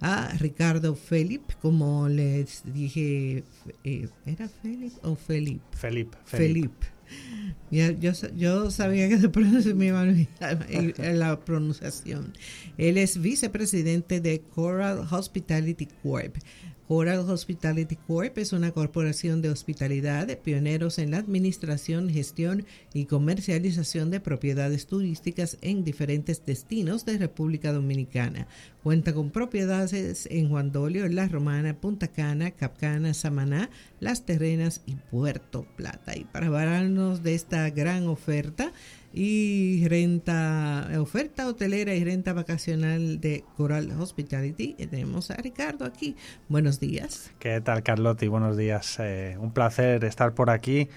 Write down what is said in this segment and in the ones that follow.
a Ricardo Felipe, como les dije, eh, ¿era Felipe o Felipe? Felipe. Felipe. yo, yo sabía que se pronunciaba la pronunciación. Él es vicepresidente de Coral Hospitality Corp. Coral Hospitality Corp es una corporación de hospitalidad pioneros en la administración, gestión y comercialización de propiedades turísticas en diferentes destinos de República Dominicana. Cuenta con propiedades en Juan Dolio, La Romana, Punta Cana, Capcana, Samaná, Las Terrenas y Puerto Plata. Y para hablarnos de esta gran oferta, y renta, oferta hotelera y renta vacacional de Coral Hospitality. Tenemos a Ricardo aquí. Buenos días. ¿Qué tal, Carlotti? Buenos días. Eh, un placer estar por aquí.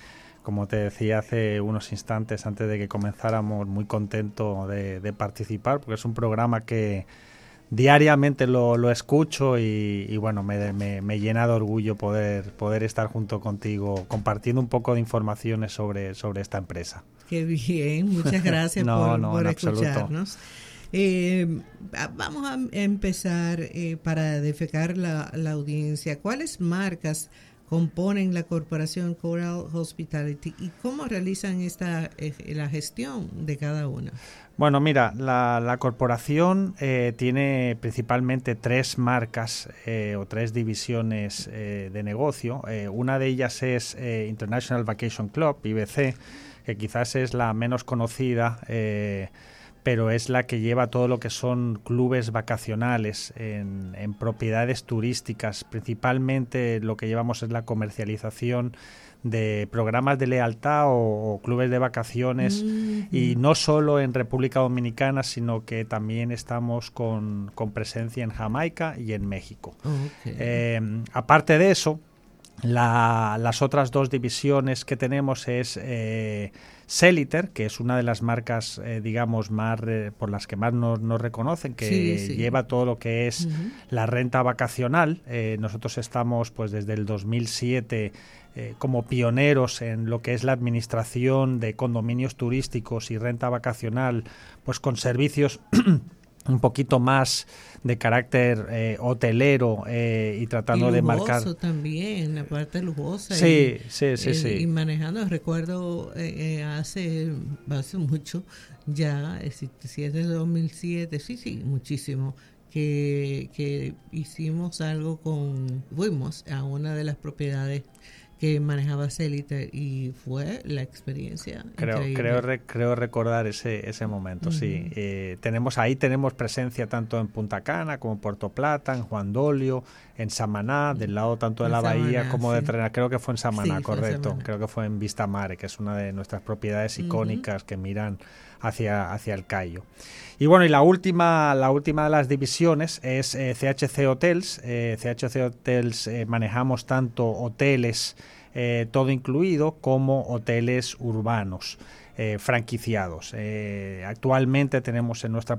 Como te decía hace unos instantes antes de que comenzáramos, muy contento de, participar porque es un programa que diariamente lo, escucho y, bueno, me, me, llena de orgullo poder, poder estar junto contigo compartiendo un poco de informaciones sobre, sobre esta empresa. Qué bien, muchas gracias por, escucharnos. Eh, vamos a empezar eh, para defecar la, audiencia. ¿Cuáles marcas componen la corporación Coral Hospitality y cómo realizan esta eh, la gestión de cada una? Bueno, mira, la, corporación tiene principalmente tres marcas o tres divisiones de negocio. una de ellas es International Vacation Club, IBC que quizás es la menos conocida, eh, pero es la que lleva todo lo que son clubes vacacionales en, propiedades turísticas. Principalmente lo que llevamos es la comercialización de programas de lealtad o, clubes de vacaciones y no solo en República Dominicana, sino que también estamos con, presencia en Jamaica y en México. Eh, aparte de eso, las otras dos divisiones que tenemos es eh, Celiter, que es una de las marcas, eh, digamos, más por las que más nos, reconocen, que lleva todo lo que es la renta vacacional. Eh, nosotros estamos, pues, desde el 2007 eh, como pioneros en lo que es la administración de condominios turísticos y renta vacacional, pues con servicios un poquito más de carácter eh, hotelero eh, y tratando y de marcar. también la parte lujosa sí sí sí sí. y manejando recuerdo eh, hace hace mucho ya si es de 2007 sí sí muchísimo que, que hicimos algo con fuimos a una de las propiedades que manejaba Celita y fue la experiencia. Creo, creo, creo recordar ese, ese momento, sí. Eh, tenemos, ahí tenemos presencia tanto en Punta Cana como en Puerto Plata, en Juan Dolio, en Samaná, del lado tanto de la bahía como de Trena. Creo que fue en Samaná, correcto. Creo que fue en Vista Mare, que es una de nuestras propiedades icónicas que miran hacia, hacia el Cayo. Y bueno, y la última, la última de las divisiones es CHC eh, Hotels. CHC eh, Hotels eh, manejamos tanto hoteles todo incluido como hoteles urbanos. Franquiciados. actualmente tenemos en, nuestra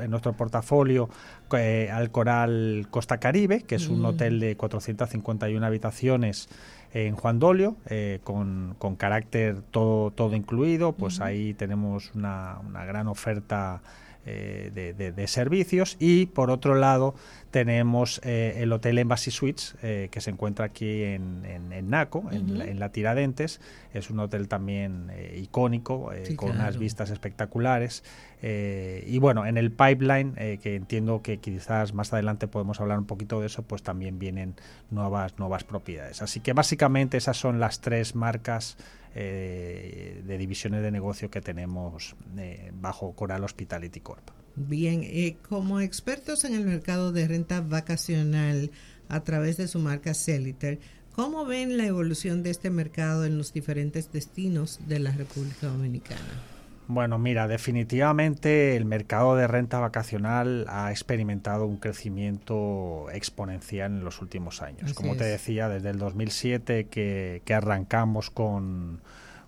en nuestro portafolio al Coral Costa Caribe, que es un mm. hotel de 451 habitaciones en Juan Dolio, eh, con, con, carácter todo, todo incluido, pues ahí tenemos una, una gran oferta eh, de, de, servicios y por otro lado tenemos eh, el Hotel Embassy Suites que se encuentra aquí en, en, Naco, en, la, Tiradentes. Es un hotel también icónico, con unas vistas espectaculares. y bueno, en el pipeline, que entiendo que quizás más adelante podemos hablar un poquito de eso, pues también vienen nuevas, nuevas propiedades. Así que básicamente esas son las tres marcas eh, de divisiones de negocio que tenemos eh, bajo Coral Hospitality Corp. Bien, eh, como expertos en el mercado de renta vacacional a través de su marca Celiter, ¿cómo ven la evolución de este mercado en los diferentes destinos de la República Dominicana? Bueno, mira, definitivamente el mercado de renta vacacional ha experimentado un crecimiento exponencial en los últimos años. Como te decía, desde el 2007 que, arrancamos con,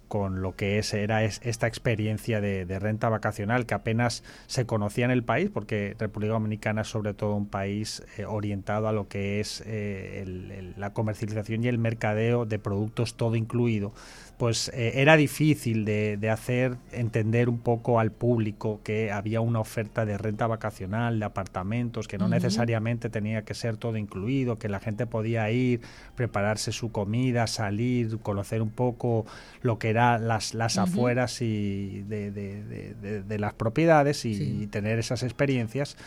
con lo que es, era esta experiencia de, renta vacacional que apenas se conocía en el país, porque República Dominicana es sobre todo un país eh, orientado a lo que es eh, la comercialización y el mercadeo de productos todo incluido pues eh, era difícil de, hacer entender un poco al público que había una oferta de renta vacacional, de apartamentos, que no necesariamente tenía que ser todo incluido, que la gente podía ir, prepararse su comida, salir, conocer un poco lo que eran las, las afueras y de, las propiedades y tener esas experiencias.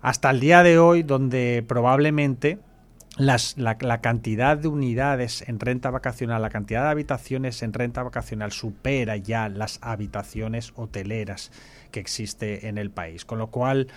Hasta el día de hoy, donde probablemente las, la, cantidad de unidades en renta vacacional, la cantidad de habitaciones en renta vacacional supera ya las habitaciones hoteleras que existe en el país. Con lo cual,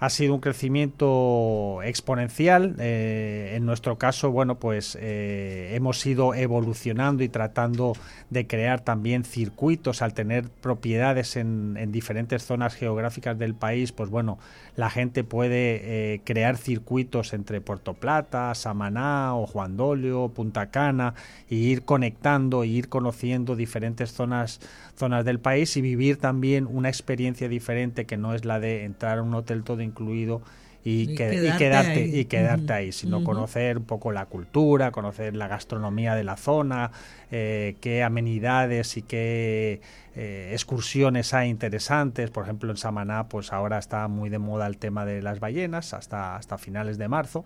ha sido un crecimiento exponencial. Eh, en nuestro caso, bueno, pues eh, hemos ido evolucionando y tratando de crear también circuitos al tener propiedades en, diferentes zonas geográficas del país. Pues bueno, la gente puede eh, crear circuitos entre Puerto Plata, Samaná o Juan Dolio, Punta Cana, y ir conectando e ir conociendo diferentes zonas, zonas del país y vivir también una experiencia diferente que no es la de entrar a un hotel todo incluido y, quedarte, ahí. y quedarte ahí, sino conocer un poco la cultura, conocer la gastronomía de la zona, eh, qué amenidades y qué eh, excursiones hay interesantes. Por ejemplo, en Samaná, pues ahora está muy de moda el tema de las ballenas hasta, hasta finales de marzo.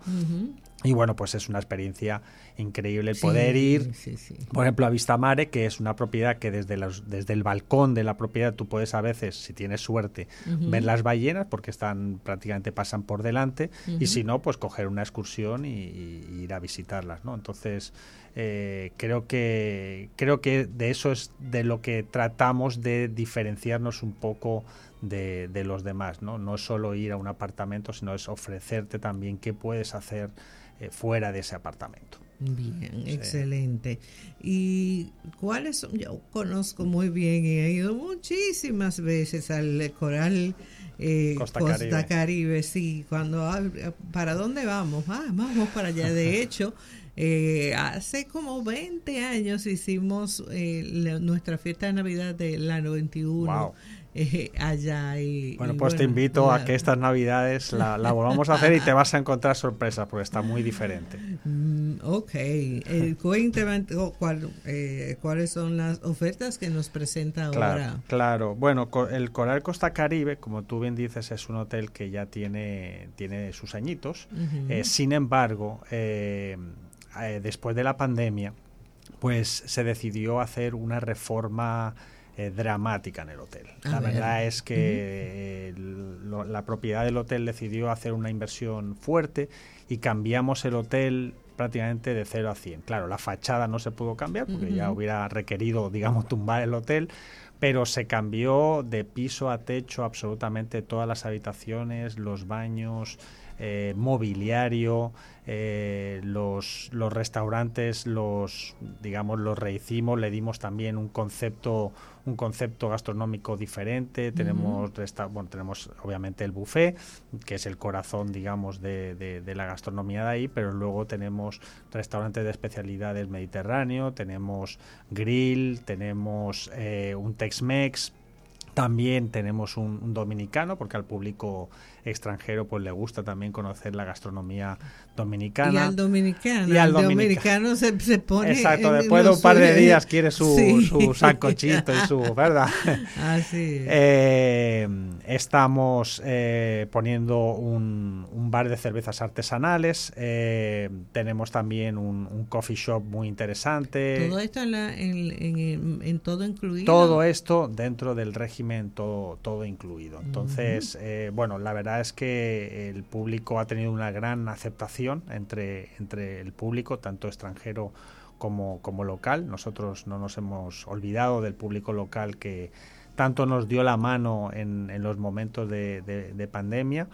Y bueno, pues es una experiencia increíble el poder ir, por ejemplo, a Vista Mare, que es una propiedad que desde, los, desde el balcón de la propiedad tú puedes a veces, si tienes suerte, ver las ballenas, porque están prácticamente pasan por delante, y si no, pues coger una excursión y, ir a visitarlas, ¿no? Entonces, eh, creo que creo que de eso es de lo que tratamos de diferenciarnos un poco de, de los demás, ¿no? No es solo ir a un apartamento, sino es ofrecerte también qué puedes hacer eh, fuera de ese apartamento. Bien, excelente. ¿Y cuáles son? Yo conozco muy bien y he ido muchísimas veces al coral eh, Costa, Caribe. sí. Cuando, ¿para dónde vamos? Ah, vamos para allá. De hecho, eh, hace como 20 años hicimos nuestra fiesta de Navidad del año 91 eh, allá. Y, bueno, pues te invito a que estas navidades la, volvamos a hacer y te vas a encontrar sorpresa porque está muy diferente. Mm, ok, eh, cuál, eh, cuáles son las ofertas que nos presenta ahora. Claro, bueno, el Coral Costa Caribe, como tú bien dices, es un hotel que ya tiene, tiene sus añitos. Eh, sin embargo, después de la pandemia, pues se decidió hacer una reforma eh, dramática en el hotel. la verdad es que la propiedad del hotel decidió hacer una inversión fuerte y cambiamos el hotel prácticamente de 0 a 100. Claro, la fachada no se pudo cambiar porque ya hubiera requerido, digamos, tumbar el hotel, pero se cambió de piso a techo absolutamente todas las habitaciones, los baños, eh, mobiliario, eh, los, los restaurantes los digamos los rehicimos, le dimos también un concepto un concepto gastronómico diferente, tenemos bueno, tenemos obviamente el buffet, que es el corazón digamos de, de, la gastronomía de ahí, pero luego tenemos restaurantes de especialidades mediterráneo, tenemos grill, tenemos eh, un Tex-Mex, también tenemos un, dominicano, porque al público extranjero pues le gusta también conocer la gastronomía dominicana. Y al dominicano. Y al dominicano, se, pone. Exacto, después de un par de días quiere su, su sancochito y su. ¿Verdad? Así eh, estamos eh, poniendo un, un, bar de cervezas artesanales. Eh, tenemos también un, un, coffee shop muy interesante. Todo esto en, en, en todo incluido. Todo esto dentro del régimen todo, incluido. Entonces, eh, bueno, la verdad es que el público ha tenido una gran aceptación entre, entre el público, tanto extranjero como, como local. Nosotros no nos hemos olvidado del público local que tanto nos dio la mano en, en los momentos de, pandemia.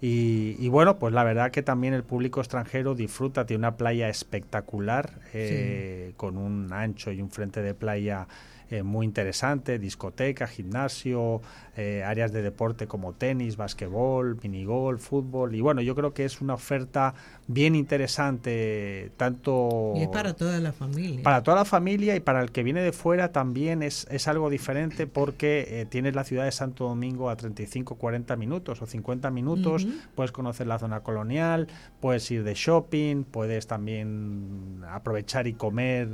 Y, bueno, pues la verdad que también el público extranjero disfruta de una playa espectacular, eh, con un ancho y un frente de playa eh, muy interesante, discoteca, gimnasio, eh, áreas de deporte como tenis, basquetbol, minigol, fútbol. Y bueno, yo creo que es una oferta bien interesante, tanto... Y es para toda la familia. Para toda la familia y para el que viene de fuera también es, es algo diferente porque eh, tienes la ciudad de Santo Domingo a 35, 40 minutos o 50 minutos, puedes conocer la zona colonial, puedes ir de shopping, puedes también aprovechar y comer,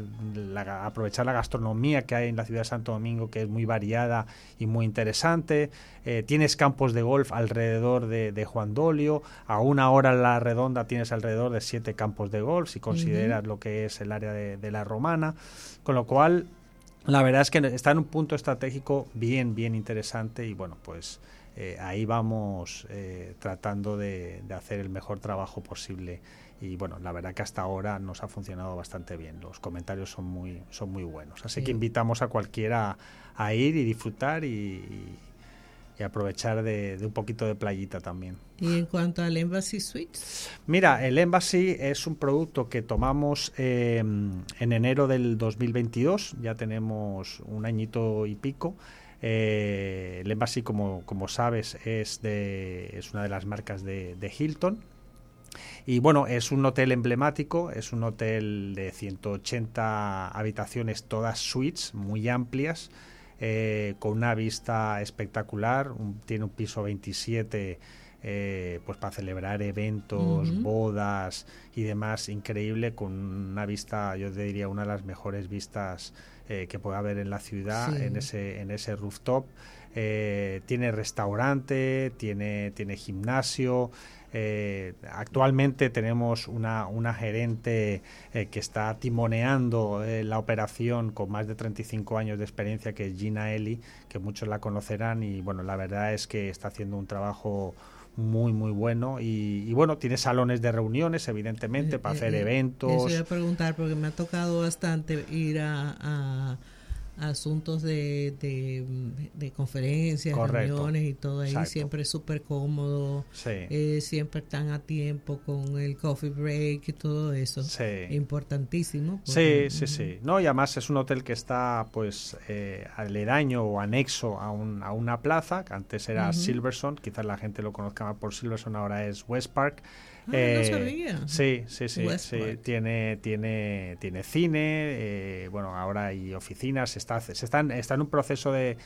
aprovechar la gastronomía que hay en la ciudad de Santo Domingo, que es muy variada y muy interesante. Eh, tienes campos de golf alrededor de, Juan Dolio, a una hora en la redonda tienes alrededor de siete campos de golf, si consideras lo que es el área de, la Romana, con lo cual la verdad es que está en un punto estratégico bien, bien interesante y bueno, pues eh, ahí vamos eh, tratando de, hacer el mejor trabajo posible y bueno, la verdad que hasta ahora nos ha funcionado bastante bien. Los comentarios son muy, son muy buenos. Así que invitamos a cualquiera a ir y disfrutar y, aprovechar de, un poquito de playita también. ¿Y en cuanto al Embassy Suites? Mira, el Embassy es un producto que tomamos em, en enero del 2022, ya tenemos un añito y pico. Eh, el Embassy, como, como sabes, es, de, es una de las marcas de, de Hilton, y bueno, es un hotel emblemático, es un hotel de 180 habitaciones, todas suites, muy amplias, eh, con una vista espectacular, tiene un piso 27 eh, pues para celebrar eventos, bodas y demás, increíble, con una vista, yo te diría, una de las mejores vistas eh, que pueda haber en la ciudad, en, ese, en ese rooftop. tiene restaurante, tiene, tiene gimnasio, eh, actualmente tenemos una, una gerente eh, que está timoneando eh, la operación con más de 35 años de experiencia, que es Gina Eli, que muchos la conocerán y bueno, la verdad es que está haciendo un trabajo muy muy bueno. Y, bueno tiene salones de reuniones evidentemente para hacer eventos eso voy a preguntar porque me ha tocado bastante ir a asuntos de, de, conferencias, reuniones y todo ahí, siempre súper cómodo, eh, siempre están a tiempo con el coffee break y todo eso, importantísimo. Sí, sí, sí, no, y además es un hotel que está pues eh, aledaño o anexo a, un, a una plaza, que antes era Silverson, quizás la gente lo conozca más por Silverson, ahora es West Park, Ah, eh, sí, sí, sí, Tiene, tiene, tiene cine, eh, bueno, ahora hay oficinas, está, se están, está en un proceso de,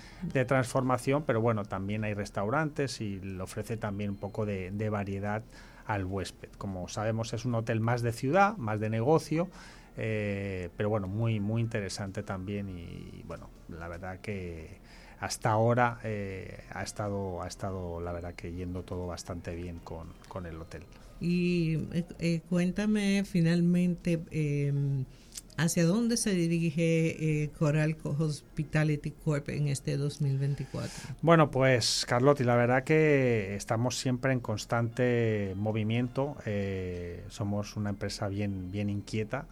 transformación, pero bueno, también hay restaurantes y le ofrece también un poco de, variedad al huésped. Como sabemos, es un hotel más de ciudad, más de negocio, eh, pero bueno, muy, muy interesante también y bueno, la verdad que hasta ahora ha estado ha estado la verdad que yendo todo bastante bien con, con el hotel. Y eh, eh, cuéntame finalmente em, hacia dónde se dirige eh, Coral Hospitality Corp en este 2024. Bueno, pues Carlotti, la verdad que estamos siempre en constante movimiento. somos una empresa bien, bien inquieta.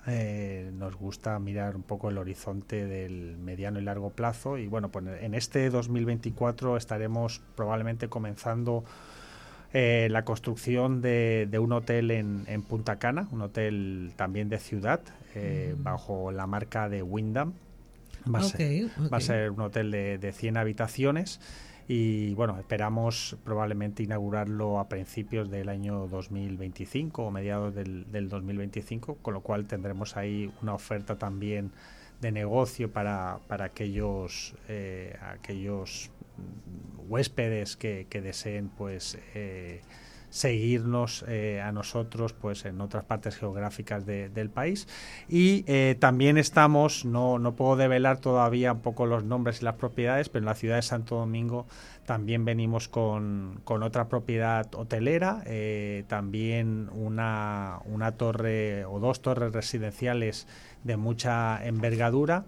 nos gusta mirar un poco el horizonte del mediano y largo plazo. Y bueno, pues en este 2024 estaremos probablemente comenzando eh, la construcción de, un hotel en, Punta Cana, un hotel también de ciudad, eh, mm. bajo la marca de Wyndham. Va, a, ser, un hotel de, de 100 habitaciones y bueno, esperamos probablemente inaugurarlo a principios del año 2025 o mediados del, del 2025, con lo cual tendremos ahí una oferta también de negocio para, para aquellos, eh, aquellos huéspedes que, deseen pues eh, seguirnos eh, a nosotros pues en otras partes geográficas del país. Y eh, también estamos no, no puedo develar todavía un poco los nombres y las propiedades pero en la ciudad de Santo Domingo también venimos con, con otra propiedad hotelera también una, una torre o dos torres residenciales de mucha envergadura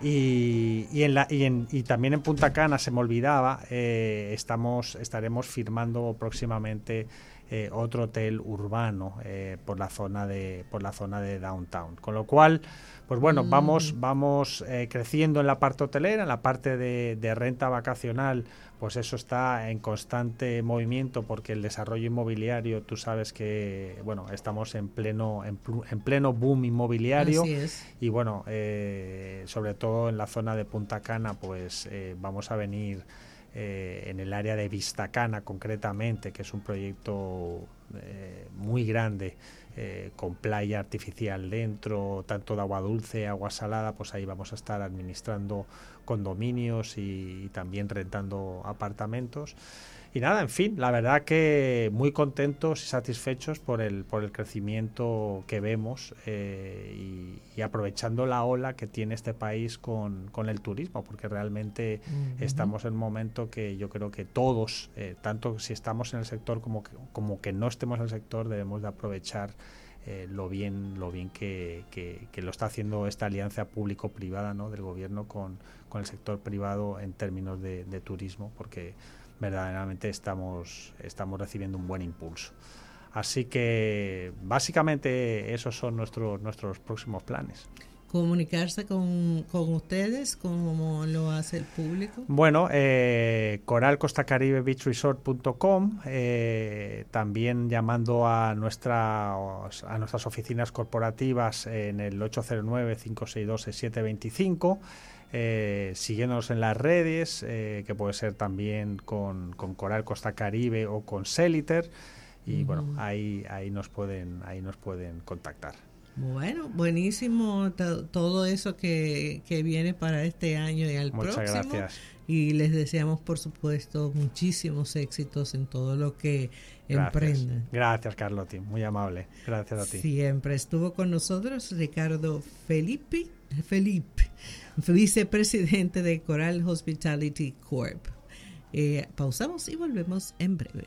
y, y, en la, y, en, y, también en Punta Cana, se me olvidaba, eh, estamos, estaremos firmando próximamente eh, otro hotel urbano eh, por la zona de por la zona de downtown con lo cual pues bueno vamos mm. vamos eh, creciendo en la parte hotelera en la parte de, de, renta vacacional pues eso está en constante movimiento porque el desarrollo inmobiliario tú sabes que bueno estamos en pleno en, pleno boom inmobiliario y bueno sobre todo en la zona de Punta Cana pues vamos a venir eh, en el área de Vistacana concretamente, que es un proyecto eh, muy grande eh, con playa artificial dentro, tanto de agua dulce, agua salada, pues ahí vamos a estar administrando condominios y también rentando apartamentos. Y nada, en fin, la verdad que muy contentos y satisfechos por el, por el crecimiento que vemos eh, y, aprovechando la ola que tiene este país con, con el turismo, porque realmente estamos en un momento que yo creo que todos, eh, tanto si estamos en el sector como que, como que no estemos en el sector, debemos de aprovechar eh, lo bien lo bien que, que, lo está haciendo esta alianza público-privada ¿no? del gobierno con, con el sector privado en términos de, de turismo, porque verdaderamente estamos, estamos recibiendo un buen impulso. Así que básicamente esos son nuestros, nuestros próximos planes comunicarse con, con, ustedes como lo hace el público? Bueno, eh, coralcostacaribebeachresort.com, eh, también llamando a, nuestra, a nuestras oficinas corporativas en el 809-562-6725 eh, siguiéndonos en las redes, eh, que puede ser también con, Coral Costa Caribe o con Celiter. Y bueno, ahí, ahí, nos pueden, ahí nos pueden contactar. Bueno, buenísimo todo eso que, que, viene para este año y al Muchas Gracias. Y les deseamos, por supuesto, muchísimos éxitos en todo lo que emprendan. Gracias, Carlotti. Muy amable. Gracias a ti. Siempre estuvo con nosotros Ricardo Felipe. Felipe vicepresidente de Coral Hospitality Corp. Eh, pausamos y volvemos en breve.